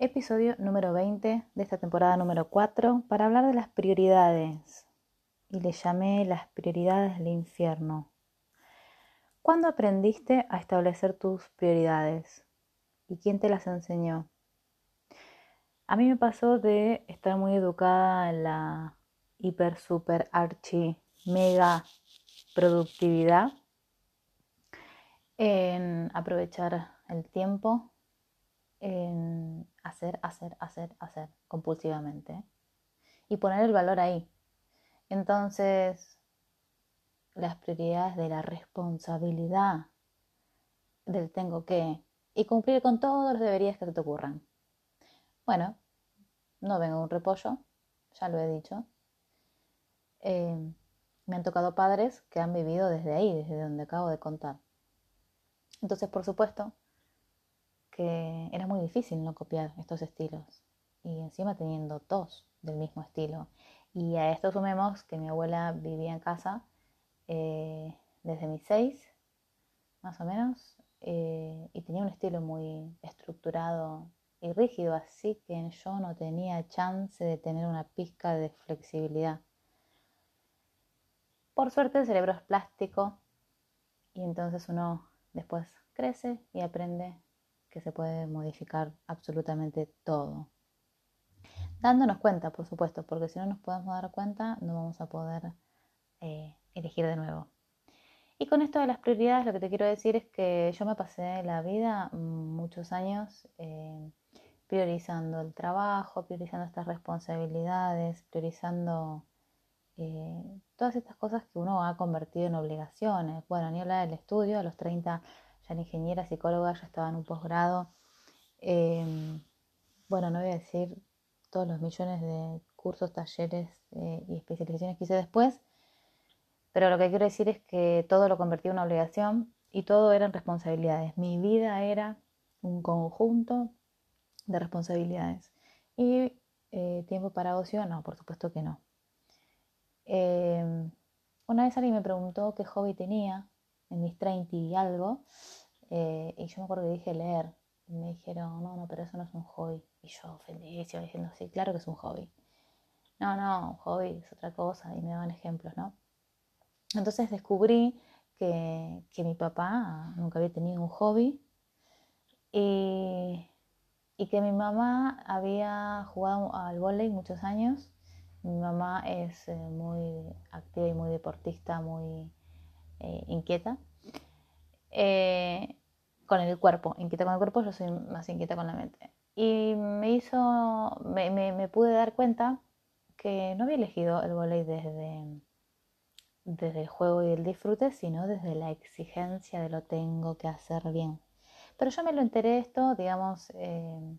Episodio número 20 de esta temporada número 4 para hablar de las prioridades. Y le llamé las prioridades del infierno. ¿Cuándo aprendiste a establecer tus prioridades? ¿Y quién te las enseñó? A mí me pasó de estar muy educada en la hiper, super, archi, mega productividad, en aprovechar el tiempo, en hacer, hacer, hacer, hacer compulsivamente y poner el valor ahí. Entonces, las prioridades de la responsabilidad, del tengo que, y cumplir con todos los deberías que te ocurran. Bueno, no vengo un repollo, ya lo he dicho. Eh, me han tocado padres que han vivido desde ahí, desde donde acabo de contar. Entonces, por supuesto, era muy difícil no copiar estos estilos. Y encima teniendo dos del mismo estilo. Y a esto sumemos que mi abuela vivía en casa eh, desde mis seis, más o menos, eh, y tenía un estilo muy estructurado y rígido, así que yo no tenía chance de tener una pizca de flexibilidad. Por suerte el cerebro es plástico y entonces uno después crece y aprende que se puede modificar absolutamente todo. Dándonos cuenta, por supuesto, porque si no nos podemos dar cuenta, no vamos a poder eh, elegir de nuevo. Y con esto de las prioridades, lo que te quiero decir es que yo me pasé la vida muchos años eh, priorizando el trabajo, priorizando estas responsabilidades, priorizando eh, todas estas cosas que uno ha convertido en obligaciones. Bueno, ni hablar del estudio, a los 30 ya era ingeniera, psicóloga, ya estaba en un posgrado. Em, bueno, no voy a decir todos los millones de cursos, talleres eh, y especializaciones que hice después, pero lo que quiero decir es que todo lo convertí en una obligación y todo eran responsabilidades. Mi vida era un conjunto de responsabilidades. Y eh, tiempo para ocio, no, por supuesto que no. Em, una vez alguien me preguntó qué hobby tenía en mis 30 y algo, eh, y yo me acuerdo que dije leer. Y me dijeron, no, no, pero eso no es un hobby. Y yo ofendidísima diciendo, sí, claro que es un hobby. No, no, un hobby es otra cosa. Y me daban ejemplos, ¿no? Entonces descubrí que, que mi papá nunca había tenido un hobby y, y que mi mamá había jugado al vóley muchos años. Mi mamá es eh, muy activa y muy deportista, muy eh, inquieta. Con el cuerpo, inquieta con el cuerpo, yo soy más inquieta con la mente. Y me hizo, me, me, pude dar cuenta que no había elegido el volei desde, desde el juego y el disfrute, sino desde la exigencia de lo tengo que hacer bien. Pero yo me lo enteré esto, digamos, eh,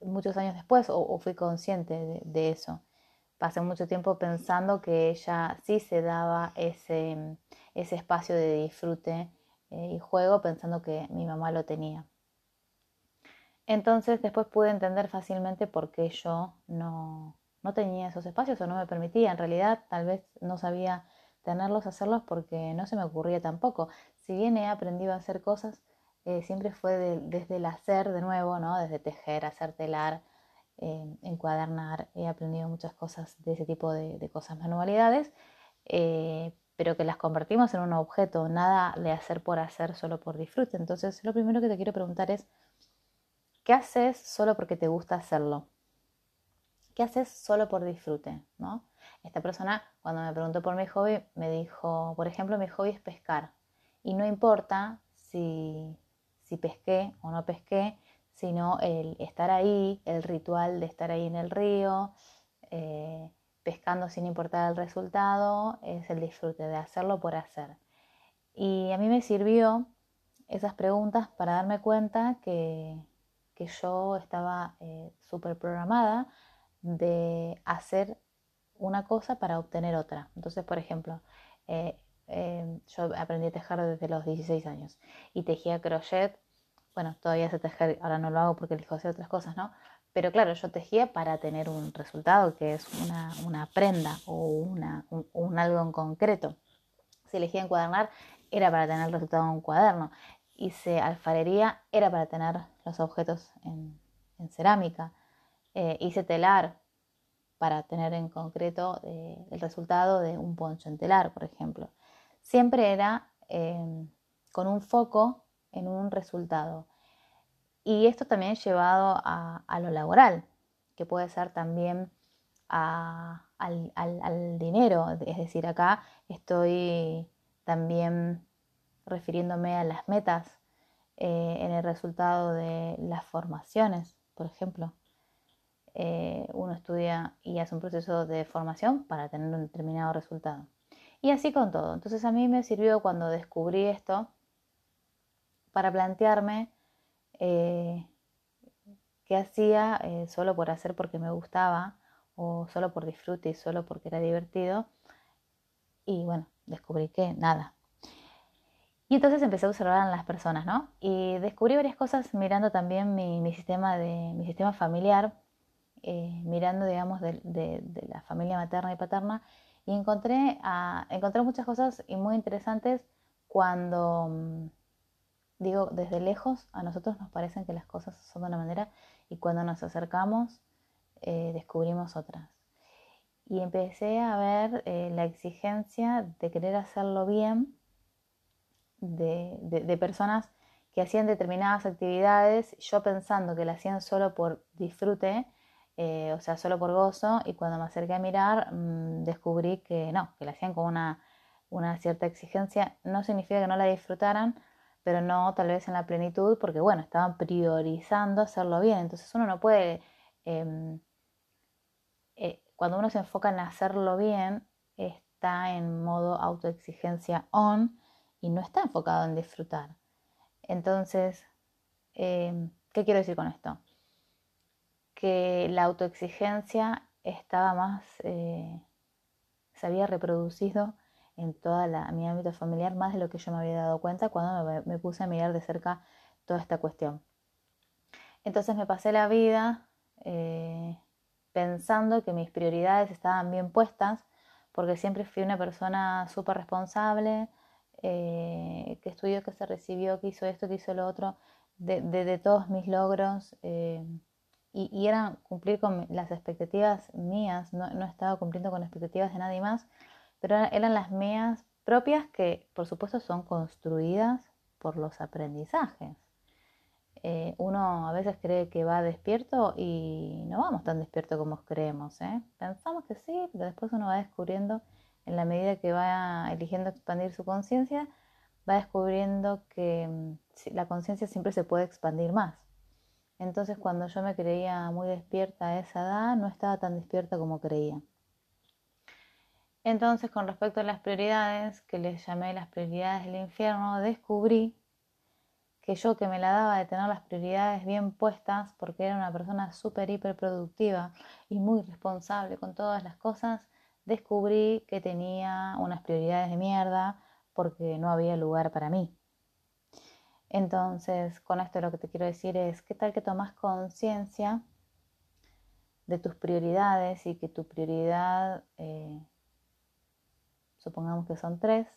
muchos años después, o, fui consciente de, de, eso. Pasé mucho tiempo pensando que ella sí se daba ese, ese espacio de disfrute eh, y juego pensando que mi mamá lo tenía. Entonces después pude entender fácilmente por qué yo no, no tenía esos espacios o no me permitía. En realidad tal vez no sabía tenerlos, hacerlos porque no se me ocurría tampoco. Si bien he aprendido a hacer cosas, eh, siempre fue desde el hacer de nuevo, ¿no? Desde tejer, hacer telar, eh, encuadernar. He aprendido muchas cosas de ese tipo de, cosas, manualidades pero que las convertimos en un objeto, nada de hacer por hacer solo por disfrute. Entonces, lo primero que te quiero preguntar es, ¿qué haces solo porque te gusta hacerlo? ¿Qué haces solo por disfrute? ¿no? Esta persona, cuando me preguntó por mi hobby, me dijo, por ejemplo, mi hobby es pescar. Y no importa si, si pesqué o no pesqué, sino el estar ahí, el ritual de estar ahí en el río, eh, pescando sin importar el resultado, es el disfrute de hacerlo por hacer. Y a mí me sirvió esas preguntas para darme cuenta que, yo estaba eh, súper programada de hacer una cosa para obtener otra. Entonces, por ejemplo, eh, eh, yo aprendí a tejer desde los 16 años y tejía crochet. Bueno, todavía sé tejer, ahora no lo hago porque elijo hacer otras cosas, ¿no? Pero claro, yo tejía para tener un resultado que es una, prenda o un, algo en concreto. Si elegía encuadernar, era para tener el resultado en un cuaderno. Hice alfarería, era para tener los objetos en, cerámica. Eh, hice telar para tener en concreto eh, el resultado de un poncho en telar, por ejemplo. Siempre era em, con un foco en un resultado. Y esto también llevado a, lo laboral, que puede ser también al, dinero. Es decir, acá estoy también refiriéndome a las metas eh, en el resultado de las formaciones, por ejemplo. Eh, uno estudia y hace un proceso de formación para tener un determinado resultado. Y así con todo. Entonces a mí me sirvió cuando descubrí esto para plantearme eh, qué hacía eh, solo por hacer porque me gustaba o solo por disfrute y solo porque era divertido. Y bueno, descubrí que nada. Y entonces empecé a observar a las personas, ¿no? Y descubrí varias cosas mirando también mi, sistema, de, mi sistema familiar eh, mirando, digamos, de, la familia materna y paterna y encontré, encontré muchas cosas y muy interesantes cuando, mm, digo, desde lejos a nosotros nos parecen que las cosas son de una manera y cuando nos acercamos eh, descubrimos otras. Y empecé a ver eh, la exigencia de querer hacerlo bien de, de personas que hacían determinadas actividades, yo pensando que la hacían solo por disfrute, eh, o sea, solo por gozo, y cuando me acerqué a mirar mm, descubrí que no, que la hacían con una, cierta exigencia, no significa que no la disfrutaran, pero no tal vez en la plenitud, porque bueno, estaban priorizando hacerlo bien, entonces uno no puede, em, eh, cuando uno se enfoca en hacerlo bien, está en modo autoexigencia on y no está enfocado en disfrutar. Entonces, em, ¿qué quiero decir con esto? que la autoexigencia estaba más, eh, se había reproducido en todo mi ámbito familiar más de lo que yo me había dado cuenta cuando me, puse a mirar de cerca toda esta cuestión. Entonces me pasé la vida eh, pensando que mis prioridades estaban bien puestas, porque siempre fui una persona súper responsable, eh, que estudió, que se recibió, que hizo esto, que hizo lo otro, de, todos mis logros y, era cumplir con las expectativas mías, no, estaba cumpliendo con expectativas de nadie más, pero eran las mías propias que por supuesto son construidas por los aprendizajes. Eh, uno a veces cree que va despierto y no vamos tan despierto como creemos. ¿eh? Pensamos que sí, pero después uno va descubriendo, en la medida que va eligiendo expandir su conciencia, va descubriendo que mm, la conciencia siempre se puede expandir más. Entonces cuando yo me creía muy despierta a esa edad, no estaba tan despierta como creía. Entonces con respecto a las prioridades, que les llamé las prioridades del infierno, descubrí que yo que me la daba de tener las prioridades bien puestas, porque era una persona súper, hiper productiva y muy responsable con todas las cosas, descubrí que tenía unas prioridades de mierda porque no había lugar para mí. Entonces, con esto lo que te quiero decir es, ¿qué tal que tomas conciencia de tus prioridades y que tu prioridad, eh, supongamos que son tres,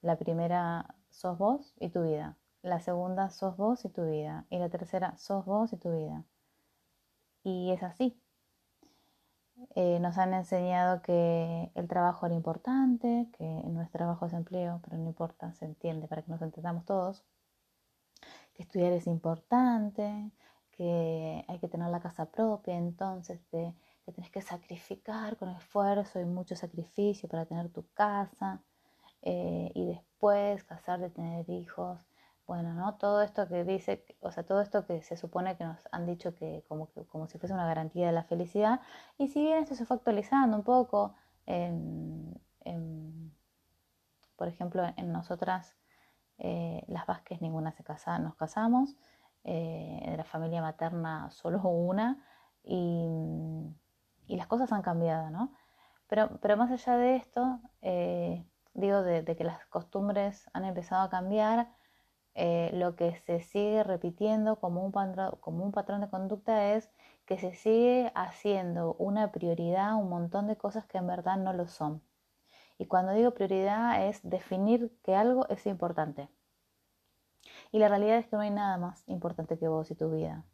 la primera sos vos y tu vida, la segunda sos vos y tu vida, y la tercera sos vos y tu vida. Y es así. Eh, nos han enseñado que el trabajo era importante, que nuestro trabajo es empleo, pero no importa, se entiende para que nos entendamos todos, que estudiar es importante, que hay que tener la casa propia, entonces te, te tenés que sacrificar con esfuerzo y mucho sacrificio para tener tu casa eh, y después casarte, tener hijos bueno, ¿no? Todo esto que dice, o sea, todo esto que se supone que nos han dicho que como, como si fuese una garantía de la felicidad, y si bien esto se fue actualizando un poco, por ejemplo, en nosotras, eh, las Vázquez, ninguna se casa, nos casamos, eh, de la familia materna solo una, y, las cosas han cambiado, ¿no? Pero, pero más allá de esto, eh, digo, de, que las costumbres han empezado a cambiar, eh, lo que se sigue repitiendo como un, como un patrón de conducta es que se sigue haciendo una prioridad un montón de cosas que en verdad no lo son. Y cuando digo prioridad es definir que algo es importante. Y la realidad es que no hay nada más importante que vos y tu vida.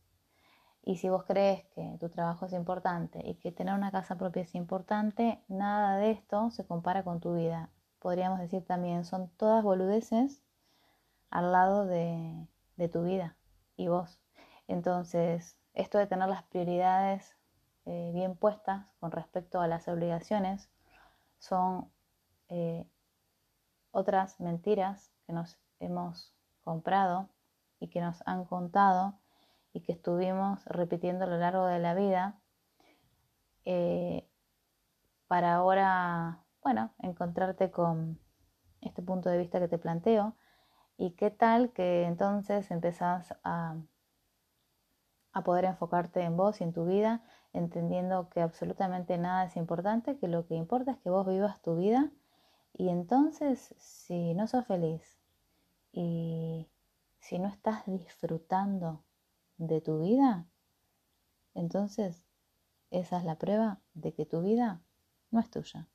Y si vos crees que tu trabajo es importante y que tener una casa propia es importante, nada de esto se compara con tu vida. Podríamos decir también, son todas boludeces al lado de, tu vida y vos. Entonces, esto de tener las prioridades eh, bien puestas con respecto a las obligaciones son eh, otras mentiras que nos hemos comprado y que nos han contado y que estuvimos repitiendo a lo largo de la vida eh, para ahora, bueno, encontrarte con este punto de vista que te planteo. Y qué tal que entonces empezás a, a poder enfocarte en vos y en tu vida, entendiendo que absolutamente nada es importante, que lo que importa es que vos vivas tu vida y entonces si no sos feliz y si no estás disfrutando de tu vida, entonces esa es la prueba de que tu vida no es tuya.